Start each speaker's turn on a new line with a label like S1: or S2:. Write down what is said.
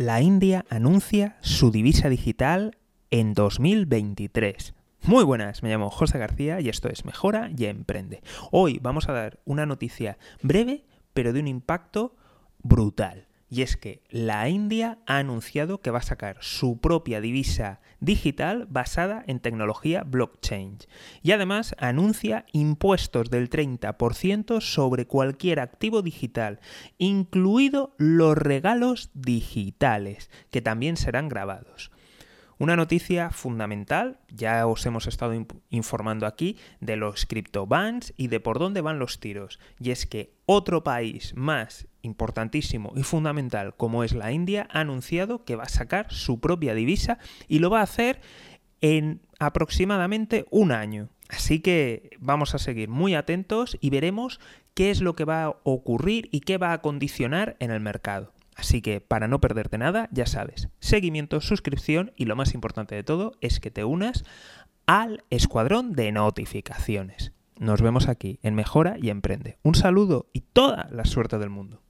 S1: la India anuncia su divisa digital en 2023. Muy buenas, me llamo José García y esto es Mejora y Emprende. Hoy vamos a dar una noticia breve, pero de un impacto brutal. Y es que la India ha anunciado que va a sacar su propia divisa digital basada en tecnología blockchain. Y además anuncia impuestos del 30% sobre cualquier activo digital, incluido los regalos digitales, que también serán grabados. Una noticia fundamental, ya os hemos estado informando aquí de los CryptoBans y de por dónde van los tiros, y es que otro país más importantísimo y fundamental como es la India ha anunciado que va a sacar su propia divisa y lo va a hacer en aproximadamente un año. Así que vamos a seguir muy atentos y veremos qué es lo que va a ocurrir y qué va a condicionar en el mercado. Así que para no perderte nada, ya sabes, seguimiento, suscripción y lo más importante de todo es que te unas al escuadrón de notificaciones. Nos vemos aquí en Mejora y Emprende. Un saludo y toda la suerte del mundo.